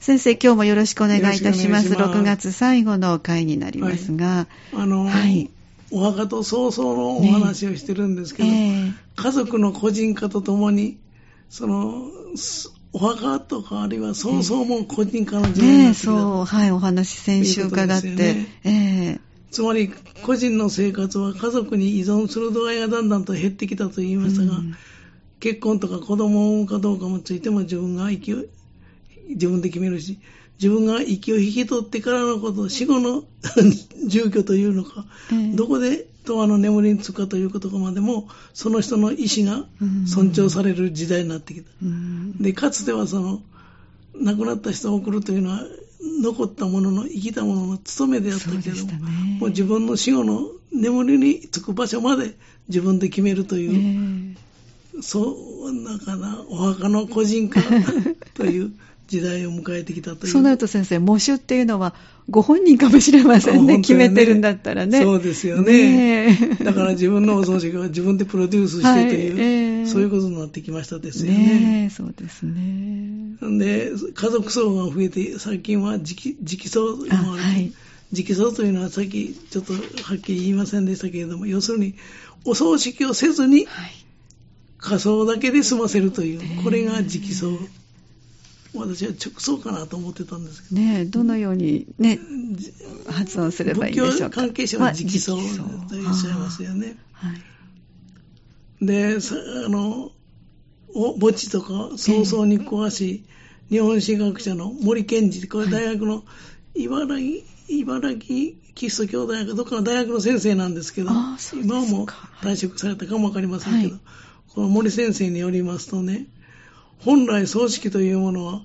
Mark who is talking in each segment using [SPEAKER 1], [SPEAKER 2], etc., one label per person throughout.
[SPEAKER 1] 先生、今日もよろしくお願いいたします。
[SPEAKER 2] します。
[SPEAKER 1] 6月最後の回になりますが、
[SPEAKER 2] あの、
[SPEAKER 1] はい。
[SPEAKER 2] お墓と早々のお話をしてるんですけど、
[SPEAKER 1] ええ。
[SPEAKER 2] 家族の個人化とともに、その、すお墓とかあるいは早々も個人化の時代に
[SPEAKER 1] ねえ、
[SPEAKER 2] なってきた。
[SPEAKER 1] そう、はい、お話先週伺って、
[SPEAKER 2] ということですよ
[SPEAKER 1] ええ。
[SPEAKER 2] つまり、個人の生活は家族に依存する度合いがだんだんと減ってきたと言いましたが、
[SPEAKER 1] うん。
[SPEAKER 2] 結婚とか子供を産むかどうかもついても自分が息を、自分で決めるし、自分が息を引き取ってからのこと、死後の 住居というのか、
[SPEAKER 1] ええ。
[SPEAKER 2] どこでとあの眠りにつくかということまでも、その人の意思が尊重される時代になってきた。
[SPEAKER 1] うん。
[SPEAKER 2] で、かつてはその、亡くなった人を送るというのは、残ったものの、生きたものの務めであったけれども、
[SPEAKER 1] ね。
[SPEAKER 2] もう自分の死後の眠りにつく場所まで自分で決めるという、
[SPEAKER 1] ええ。
[SPEAKER 2] そう、だから、お墓の個人化という 時代を迎えてきたという。
[SPEAKER 1] そうなると先生、喪主っていうのはご本人かもしれませんね。
[SPEAKER 2] 本当に
[SPEAKER 1] 決めてるんだったらね。
[SPEAKER 2] そうですよね。
[SPEAKER 1] ねえ
[SPEAKER 2] だから自分のお葬式は自分でプロデュースしてという、
[SPEAKER 1] はいええ
[SPEAKER 2] そういうことになってきましたですよ
[SPEAKER 1] ね
[SPEAKER 2] ね。
[SPEAKER 1] えそうですね。
[SPEAKER 2] で、家族葬が増えて、最近は直直葬もある
[SPEAKER 1] あはい
[SPEAKER 2] 直葬というのはさっきちょっとはっきり言いませんでしたけれども、要するにお葬式をせずに
[SPEAKER 1] はい。
[SPEAKER 2] 仮葬だけで済ませるという
[SPEAKER 1] ええ、
[SPEAKER 2] これが直葬。私は直葬かなと思ってたんですけど。
[SPEAKER 1] ねえどのようにね、発音すればいいんでしょ
[SPEAKER 2] 仏教
[SPEAKER 1] うか。
[SPEAKER 2] 関係者は直葬
[SPEAKER 1] まあ
[SPEAKER 2] といらっしゃいますよね。
[SPEAKER 1] はい。
[SPEAKER 2] で、さあの、お墓地とか早々に詳しい日本史学者の森健二、これ大学の茨城、茨城キリスト教大学、どっかの大学の先生なんですけど、今はもう退職されたかもわかりませんけど、
[SPEAKER 1] はい
[SPEAKER 2] この森先生によりますとね、本来葬式というものは、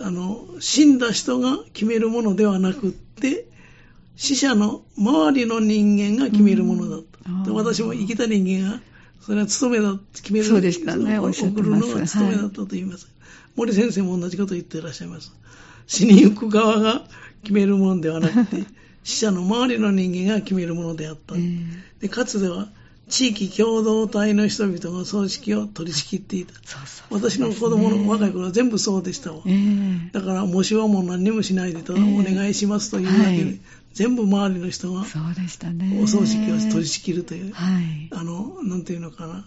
[SPEAKER 2] あの、死んだ人が決めるものではなくって、死者の周りの人間が決めるものだと。
[SPEAKER 1] うん
[SPEAKER 2] 私も生きた人間が、それは務めだ決める。
[SPEAKER 1] そうでしたね
[SPEAKER 2] 送
[SPEAKER 1] おっしゃってます
[SPEAKER 2] 送るのが務めだったと言います。森先生も同じこと言っていらっしゃいます。死にゆく側が決めるものではなくて、死者の周りの人間が決めるものであった。
[SPEAKER 1] ええ
[SPEAKER 2] でかつては、地域共同体の人々が葬式を取り仕切っていた。
[SPEAKER 1] そうそう
[SPEAKER 2] 私の子供の若い頃は全部そうでしたわ。
[SPEAKER 1] ええ
[SPEAKER 2] だから、模試はもう何にもしないで、ただ
[SPEAKER 1] ええ
[SPEAKER 2] お願いしますというだけで、
[SPEAKER 1] はい
[SPEAKER 2] 全部周りの人が。お葬式を取り仕切るという、
[SPEAKER 1] はい。
[SPEAKER 2] あの、なんていうのかな、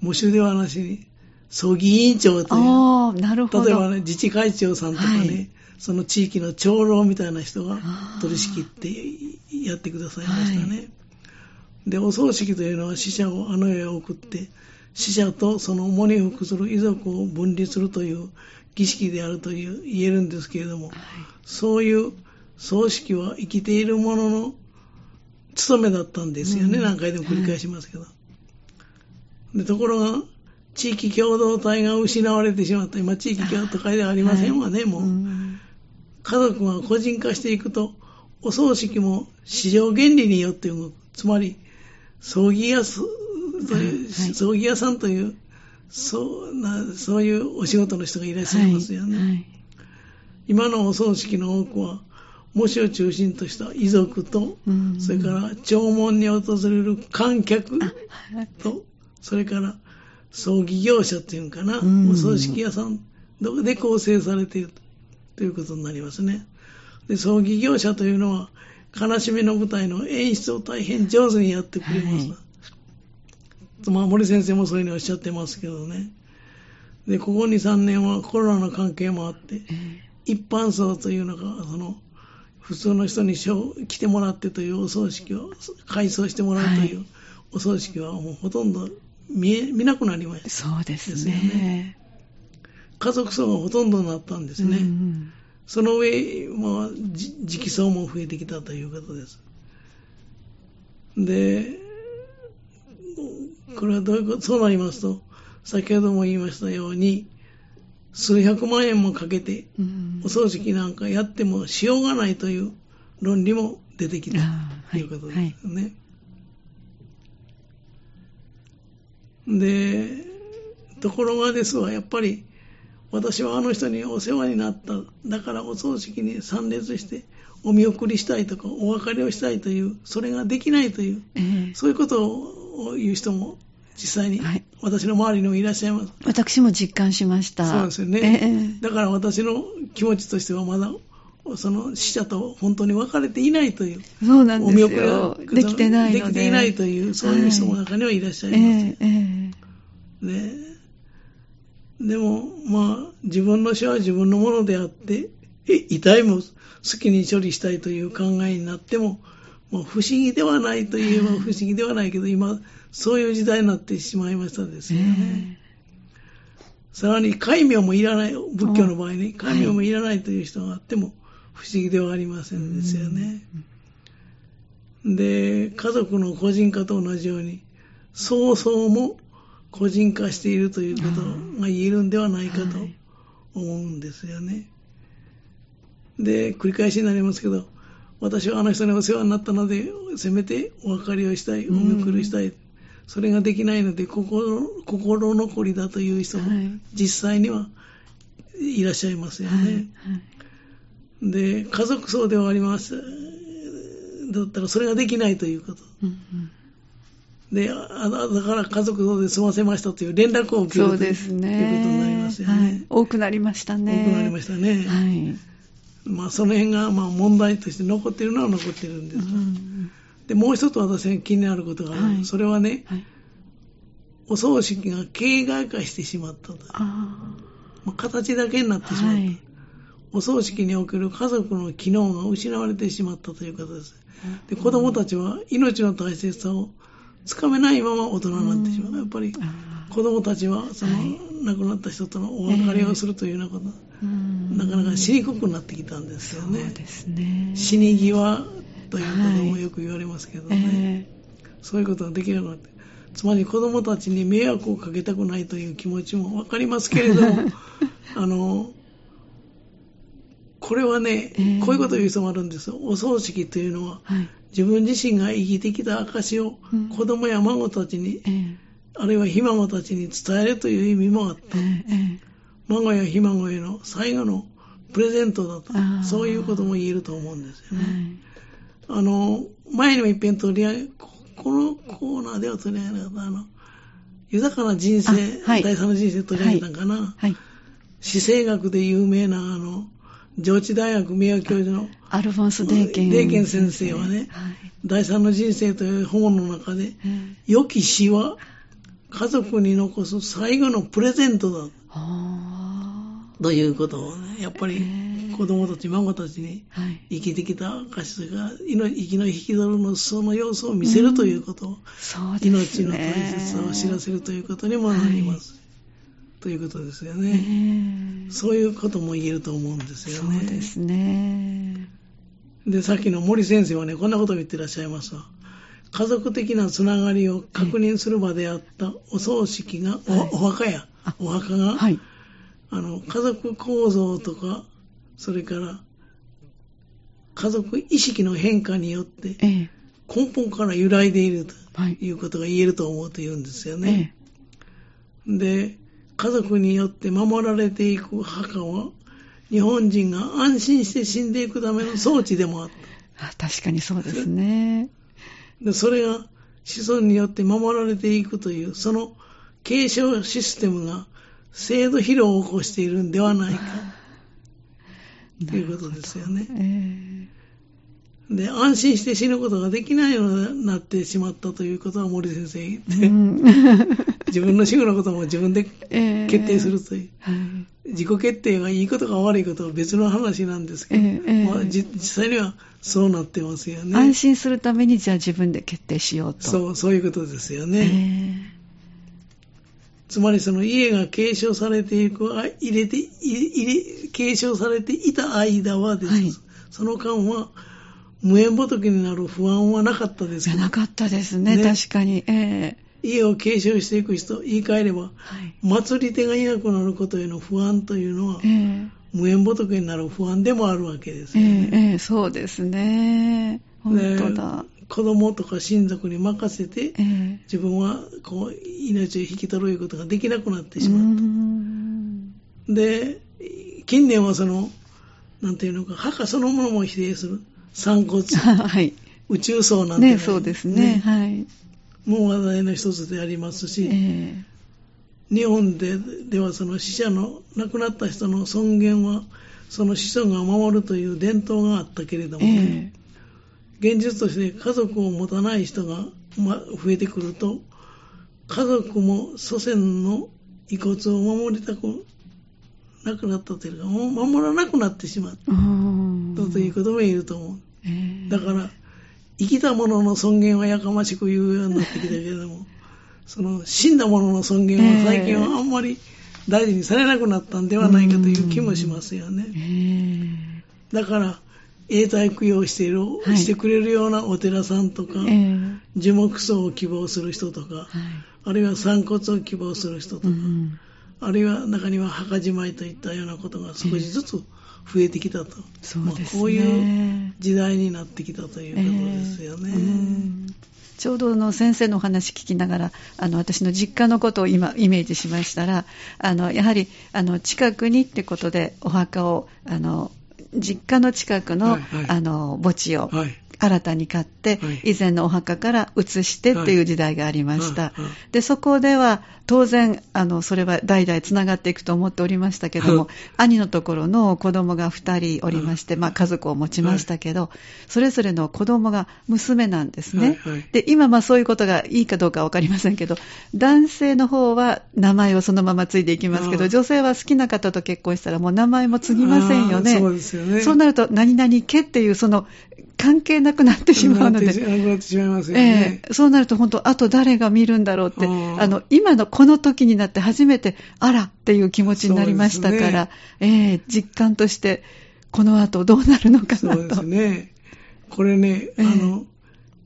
[SPEAKER 2] 模試ではなしに、葬儀委員長という、
[SPEAKER 1] なるほど。
[SPEAKER 2] 例えばね、自治会長さんとかね、
[SPEAKER 1] はい
[SPEAKER 2] その地域の長老みたいな人が取り仕切ってやってくださいましたね。で、お葬式というのは死者をあの世へ送って、死者とその喪に服する遺族を分離するという儀式であるという言えるんですけれども、そういう葬式は生きている者の務めだったんですよね、
[SPEAKER 1] うん
[SPEAKER 2] 何回でも繰り返しますけど。でところが、地域共同体が失われてしまった。今、地域共同体ではありませんわね、もう。
[SPEAKER 1] ん
[SPEAKER 2] 家族が個人化していくと、お葬式も市場原理によって動く。つまり、葬儀屋葬儀屋さんという、そうな、そういうお仕事の人がいらっしゃいますよね。
[SPEAKER 1] はいはい。
[SPEAKER 2] 今のお葬式の多くは、模試を中心とした遺族と、
[SPEAKER 1] うん。
[SPEAKER 2] それから弔問に訪れる観客
[SPEAKER 1] はい。
[SPEAKER 2] と、それから葬儀業者っていうのかな、
[SPEAKER 1] うん。
[SPEAKER 2] お葬式屋さんで構成されているということになりますね。で葬儀業者というのは、悲しみの舞台の演出を大変上手にやってくれます。まあ、森先生もそういうふうにおっしゃってますけどね。で、ここ2、3年はコロナの関係もあって、
[SPEAKER 1] え
[SPEAKER 2] 一般葬というのが、その、普通の人に来てもらってというお葬式を、改装してもらうという、
[SPEAKER 1] はい
[SPEAKER 2] お葬式はもうほとんど見え、見なくなりまし
[SPEAKER 1] え
[SPEAKER 2] た。
[SPEAKER 1] そうです
[SPEAKER 2] ですよ
[SPEAKER 1] ね。
[SPEAKER 2] 家族葬がほとんどになったんですね。
[SPEAKER 1] うんうん
[SPEAKER 2] その上、まあ、じ直葬も増えてきたということです。で、これはどういうこと、そうなりますと、先ほども言いましたように、数百万円もかけて、
[SPEAKER 1] うん
[SPEAKER 2] お葬式なんかやってもしようがないという論理も出てきたということですね。で、ところがですわ、やっぱり私はあの人にお世話になった、だからお葬式に参列してお見送りしたいとかお別れをしたいという、それができないという、
[SPEAKER 1] ええ
[SPEAKER 2] そういうことを言う人も実際に、
[SPEAKER 1] はい
[SPEAKER 2] 私の周りにもいらっしゃいます。
[SPEAKER 1] 私も実感しました。
[SPEAKER 2] そうですよね、
[SPEAKER 1] ええ
[SPEAKER 2] だから私の気持ちとしてはまだその死者と本当に別れていないという
[SPEAKER 1] そうなんです
[SPEAKER 2] お見送り
[SPEAKER 1] よ
[SPEAKER 2] が。
[SPEAKER 1] できてないので。
[SPEAKER 2] できていないというそういう人も中にはいらっしゃいます、
[SPEAKER 1] ええええ
[SPEAKER 2] ね、でもまあ自分の死は自分のものであってえ遺体も好きに処理したいという考えになっても、まあ、不思議ではないといえば不思議ではないけど今そういう時代になってしまいましたですよね、さらに戒名もいらない仏教の場合ね戒名もいらないという人があっても不思議ではありませんですよね、で家族の個人化と同じように曹操も個人化しているということが言えるんではないかと
[SPEAKER 1] はい
[SPEAKER 2] 思うんですよね。で、繰り返しになりますけど、私はあの人にお世話になったので、せめてお別れをしたい、お見送りしたい。それができないので心、心残りだという人も
[SPEAKER 1] はい
[SPEAKER 2] 実際にはいらっしゃいますよね。
[SPEAKER 1] はいはい
[SPEAKER 2] で、家族葬ではあります。だったらそれができないということ。
[SPEAKER 1] うんうん
[SPEAKER 2] で、ああだから家族葬で済ませましたという連絡を受ける
[SPEAKER 1] そうです
[SPEAKER 2] ということになり
[SPEAKER 1] ね
[SPEAKER 2] ますよね。
[SPEAKER 1] はい。多くなりましたね。
[SPEAKER 2] 多くなりましたね。
[SPEAKER 1] はい。
[SPEAKER 2] まあ、その辺がまあ問題として残っているのは残っているんです。
[SPEAKER 1] うん
[SPEAKER 2] で、もう一つ私が気になることがある。
[SPEAKER 1] はい
[SPEAKER 2] それはね、
[SPEAKER 1] はい。
[SPEAKER 2] お葬式が形骸化してしまったと。
[SPEAKER 1] あ
[SPEAKER 2] まあ形だけになって
[SPEAKER 1] あ。
[SPEAKER 2] しまった。
[SPEAKER 1] はい。
[SPEAKER 2] お葬式における家族の機能が失われてしまったということです。で子供たちは命の大切さをつかめないまま大人になってしまう。やっぱり
[SPEAKER 1] あ
[SPEAKER 2] 子供たちはその
[SPEAKER 1] はい
[SPEAKER 2] 亡くなった人とのお別れをするというようなこと、なかなかしにくくなってきたんですよね
[SPEAKER 1] そう。ですね。
[SPEAKER 2] 死に際ということもよく言われますけどね。
[SPEAKER 1] え
[SPEAKER 2] そういうことができなくなって。つまり子供たちに迷惑をかけたくないという気持ちもわかりますけれども、あの、これはね、
[SPEAKER 1] ええ
[SPEAKER 2] こういうことを言う人もあるんですよ。お葬式というのは、
[SPEAKER 1] えはい。
[SPEAKER 2] 自分自身が生きてきた証を
[SPEAKER 1] うん
[SPEAKER 2] 子供や孫たちに、
[SPEAKER 1] ええ
[SPEAKER 2] あるいはひ孫たちに伝えるという意味もあった。孫やひ孫への最後のプレゼントだと。そういうことも言えると思うんです
[SPEAKER 1] え
[SPEAKER 2] よね。あの、前にも一遍取り上げ、ここのコーナーでは取り上げなかった、あの、豊かな人生、
[SPEAKER 1] あはい
[SPEAKER 2] 第三の人生取り上げたんかな。
[SPEAKER 1] はい。
[SPEAKER 2] 史政学で有名な、あの、上智大学名誉教授の
[SPEAKER 1] アルフォンス・デーケン。
[SPEAKER 2] デーケン先生はね
[SPEAKER 1] はい。
[SPEAKER 2] 第三の人生という本の中で、
[SPEAKER 1] ええ
[SPEAKER 2] 良き死は家族に残す最後のプレゼントだ
[SPEAKER 1] あ
[SPEAKER 2] ということをね、やっぱり子供たち、孫たちに。生きてきた証とか、命生きの引き取るのその様子を見せるということ
[SPEAKER 1] うですね。
[SPEAKER 2] 命の大切さを知らせるということにもなります。ということですよ
[SPEAKER 1] え
[SPEAKER 2] ね。
[SPEAKER 1] え
[SPEAKER 2] そういうことも言えると思うんですよ
[SPEAKER 1] そう
[SPEAKER 2] ね。
[SPEAKER 1] ですね。
[SPEAKER 2] で、さっきの森先生はね、こんなことを言ってらっしゃいますわ。家族的なつながりを確認する場であったお葬式が、お
[SPEAKER 1] はい
[SPEAKER 2] お墓や
[SPEAKER 1] あ、
[SPEAKER 2] お墓が、
[SPEAKER 1] はい。
[SPEAKER 2] あの、家族構造とか、それから、家族意識の変化によって、
[SPEAKER 1] ええ
[SPEAKER 2] 根本から揺らいでいると
[SPEAKER 1] はい。
[SPEAKER 2] いうことが言えると思うと言うんですよ
[SPEAKER 1] え
[SPEAKER 2] ね。
[SPEAKER 1] え
[SPEAKER 2] で、家族によって守られていく墓は、日本人が安心して死んでいくための装置でもあった。
[SPEAKER 1] あ確かにそうですね。
[SPEAKER 2] でそれが子孫によって守られていくという、その継承システムが制度疲労を起こしているんではないか ということですよね。
[SPEAKER 1] え
[SPEAKER 2] で、安心して死ぬことができないようになってしまったということは森先生言っ
[SPEAKER 1] え
[SPEAKER 2] て、
[SPEAKER 1] うん
[SPEAKER 2] 自分の死後のことも自分で
[SPEAKER 1] ええ
[SPEAKER 2] 決定するという。
[SPEAKER 1] はい。
[SPEAKER 2] 自己決定がいいことか悪いことは別の話なんですけど、
[SPEAKER 1] ええええ
[SPEAKER 2] まあじ実際にはそうなってますよね。
[SPEAKER 1] 安心するためにじゃあ自分で決定しようと。う。
[SPEAKER 2] そう、そういうことですよ
[SPEAKER 1] え
[SPEAKER 2] ね。
[SPEAKER 1] え
[SPEAKER 2] つまりその家が継承されていく、あ入れて、入れ、継承されていた間はです、
[SPEAKER 1] はい
[SPEAKER 2] その間は無縁仏になる不安はなかったです
[SPEAKER 1] な、かったですね、
[SPEAKER 2] ね
[SPEAKER 1] 確かに。ええ
[SPEAKER 2] 家を継承していく人、言い換えれば、
[SPEAKER 1] はい。
[SPEAKER 2] 祭り手がいなくなることへの不安というのは
[SPEAKER 1] え、え
[SPEAKER 2] 無縁仏になる不安でもあるわけです
[SPEAKER 1] え
[SPEAKER 2] よね。
[SPEAKER 1] えええそうですね。本当だ。
[SPEAKER 2] で子供とか親族に任せて、
[SPEAKER 1] ええ
[SPEAKER 2] 自分はこう命を引き取ることができなくなって
[SPEAKER 1] う
[SPEAKER 2] しまった。
[SPEAKER 1] ん
[SPEAKER 2] で、近年はその、なんていうのか、墓そのものも否定する。散骨、
[SPEAKER 1] はい。
[SPEAKER 2] 宇宙層なんて、
[SPEAKER 1] ね、そうですね。はい。
[SPEAKER 2] も話題の一つでありますし、
[SPEAKER 1] え
[SPEAKER 2] 日本でではその死者の亡くなった人の尊厳はその子孫が守るという伝統があったけれど
[SPEAKER 1] え
[SPEAKER 2] もね、現実として家族を持たない人がま増えてくると家族も祖先の遺骨を守りたくなくなったというかもう守らなくなってしまったということも言えると思う。
[SPEAKER 1] ええ
[SPEAKER 2] だから、生きた者の尊厳はやかましく言うようになってきたけれども、その死んだ者の尊厳は最近はあんまり大事にされなくなったんではないかという気もしますよ
[SPEAKER 1] え
[SPEAKER 2] ね。
[SPEAKER 1] え
[SPEAKER 2] だから、永代供養している、
[SPEAKER 1] はい。
[SPEAKER 2] してくれるようなお寺さんとか、
[SPEAKER 1] ええ。
[SPEAKER 2] 樹木葬を希望する人とか、
[SPEAKER 1] はい。
[SPEAKER 2] あるいは散骨を希望する人とか、
[SPEAKER 1] うん
[SPEAKER 2] あるいは中には墓じまいといったようなことが少しずつ増えてきたと。
[SPEAKER 1] そうね。
[SPEAKER 2] まあこういう時代になってきたということですよね。
[SPEAKER 1] ええうんちょうどの先生のお話聞きながらあの私の実家のことを今イメージしましたらあのやはりあの近くにってことでお墓をあの実家の近くの,、
[SPEAKER 2] はいはい
[SPEAKER 1] あの墓地を
[SPEAKER 2] はい。
[SPEAKER 1] 新たに買って、
[SPEAKER 2] はい。
[SPEAKER 1] 以前のお墓から移してっていう時代がありました。で、そこでは当然、あの、それは代々つながっていくと思っておりましたけども、
[SPEAKER 2] はい。
[SPEAKER 1] 兄のところの子供が2人おりまして、まあ家族を持ちましたけど、それぞれの子供が娘なんですね。で、今まあそういうことがいいかどうかわかりませんけど、男性の方は名前をそのまま継いでいきますけど、女性は好きな方と結婚したらもう名前も継ぎませんよね。
[SPEAKER 2] そうですよね。
[SPEAKER 1] そうなると、何々家っていう、その、関係なくなってしまうので、
[SPEAKER 2] なってしまいますよね
[SPEAKER 1] え。えそうなると、本当、あと誰が見るんだろうって、
[SPEAKER 2] あ
[SPEAKER 1] の、今のこの時になって初めて、あらっていう気持ちになりましたから、ええ実感として、この後どうなるのかなと。
[SPEAKER 2] そうですね。これね、
[SPEAKER 1] ええ
[SPEAKER 2] あの、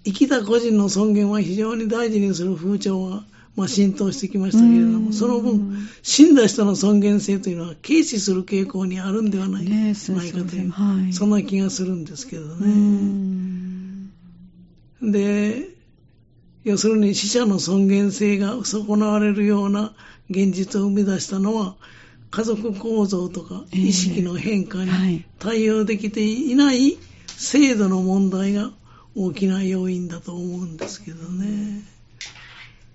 [SPEAKER 2] 生きた個人の尊厳は非常に大事にする風潮が、まあ、浸透してきましたけれど
[SPEAKER 1] うん。
[SPEAKER 2] も、その分、死んだ人の尊厳性というのは軽視する傾向にあるんではない,、
[SPEAKER 1] ね
[SPEAKER 2] ないかという、
[SPEAKER 1] はい。
[SPEAKER 2] そんな気がするんですけど
[SPEAKER 1] う
[SPEAKER 2] ね。
[SPEAKER 1] ん。
[SPEAKER 2] で、要するに死者の尊厳性が損なわれるような現実を生み出したのは、家族構造とか
[SPEAKER 1] ええ。
[SPEAKER 2] 意識の変化
[SPEAKER 1] はい。
[SPEAKER 2] に対応できていない制度の問題が大きな要因だと思うんですけどね。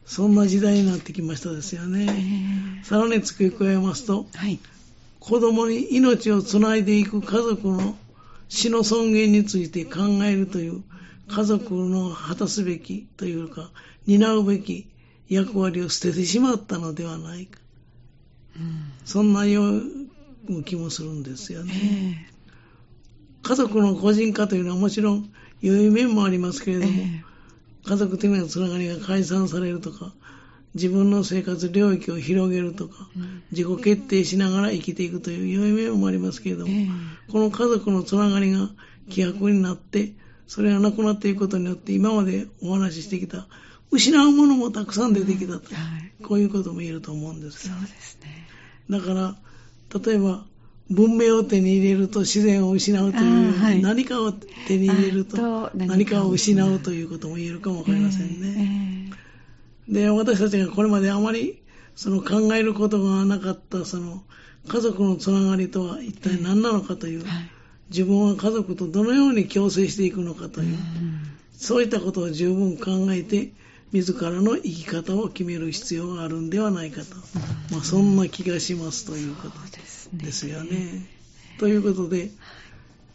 [SPEAKER 2] そんな時代になってきましたですよ
[SPEAKER 1] え
[SPEAKER 2] ね。
[SPEAKER 1] え
[SPEAKER 2] さらに付け加えますと、
[SPEAKER 1] はい。
[SPEAKER 2] 子供に命をつないでいく家族の死の尊厳について考えるという家族の果たすべきというか担うべき役割を捨ててしまったのではないか。
[SPEAKER 1] うん
[SPEAKER 2] そんなよう気もするんですよ
[SPEAKER 1] え
[SPEAKER 2] ね。
[SPEAKER 1] え
[SPEAKER 2] 家族の個人化というのはもちろん良い面もありますけれども、
[SPEAKER 1] え
[SPEAKER 2] 家族的なつながりが解散されるとか自分の生活領域を広げるとか
[SPEAKER 1] えうん
[SPEAKER 2] 自己決定しながら生きていくという良い面もありますけれども、
[SPEAKER 1] ええ
[SPEAKER 2] この家族のつながりが希薄になって、それがなくなっていくことによって、今までお話ししてきた、失うものもたくさん出てきたと、
[SPEAKER 1] はい。
[SPEAKER 2] こういうことも言えると思うんですよ
[SPEAKER 1] そうですね。
[SPEAKER 2] だから、例えば、文明を手に入れると自然を失うという、
[SPEAKER 1] はい。
[SPEAKER 2] 何かを手に入れると
[SPEAKER 1] 何かを
[SPEAKER 2] 失う。ということも言えるかもわかりませんね。
[SPEAKER 1] ええ。
[SPEAKER 2] で、私たちがこれまであまりその考えることがなかった、その家族のつながりとは一体何なのかという、
[SPEAKER 1] はい。
[SPEAKER 2] 自分は家族とどのように共生していくのかという、
[SPEAKER 1] うん。
[SPEAKER 2] そういったことを十分考えて、自らの生き方を決める必要があるんではないかと、まあ、そんな気がしますということ。
[SPEAKER 1] そうですね。
[SPEAKER 2] ですよね。ということで、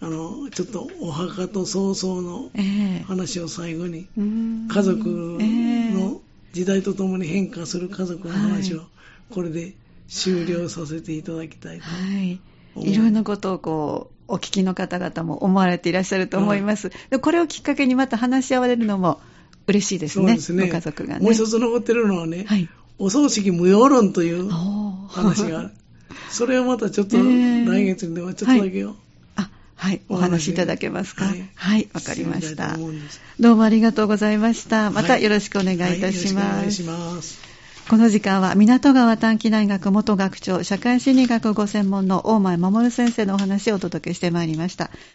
[SPEAKER 2] あの、ちょっとお墓と葬送の
[SPEAKER 1] ええ
[SPEAKER 2] 話を最後に、
[SPEAKER 1] うん
[SPEAKER 2] 家族
[SPEAKER 1] ええ
[SPEAKER 2] の時代とともに変化する家族の話を
[SPEAKER 1] は
[SPEAKER 2] これで終了させていただきたいと。
[SPEAKER 1] はい。
[SPEAKER 2] 思う
[SPEAKER 1] いろんなことをこう、お聞きの方々も思われていらっしゃると思います。でこれをきっかけにまた話し合われるのも嬉しいですね。
[SPEAKER 2] そうですね。
[SPEAKER 1] ご家族がね。
[SPEAKER 2] もう一つ残ってるのはね、
[SPEAKER 1] はい。
[SPEAKER 2] お葬式無用論という話がある。それをまたちょっと
[SPEAKER 1] えー
[SPEAKER 2] 来月にではちょっとだけを
[SPEAKER 1] あ、はい。お話しいただけますか？
[SPEAKER 2] は
[SPEAKER 1] はいい。わ、かりましたどうもありがとうございました。また
[SPEAKER 2] はい
[SPEAKER 1] よろしくお願いいたします。
[SPEAKER 2] はいお願いします。
[SPEAKER 1] この時間は港川短期大学元学長社会心理学ご専門の大前守先生のお話をお届けしてまいりました。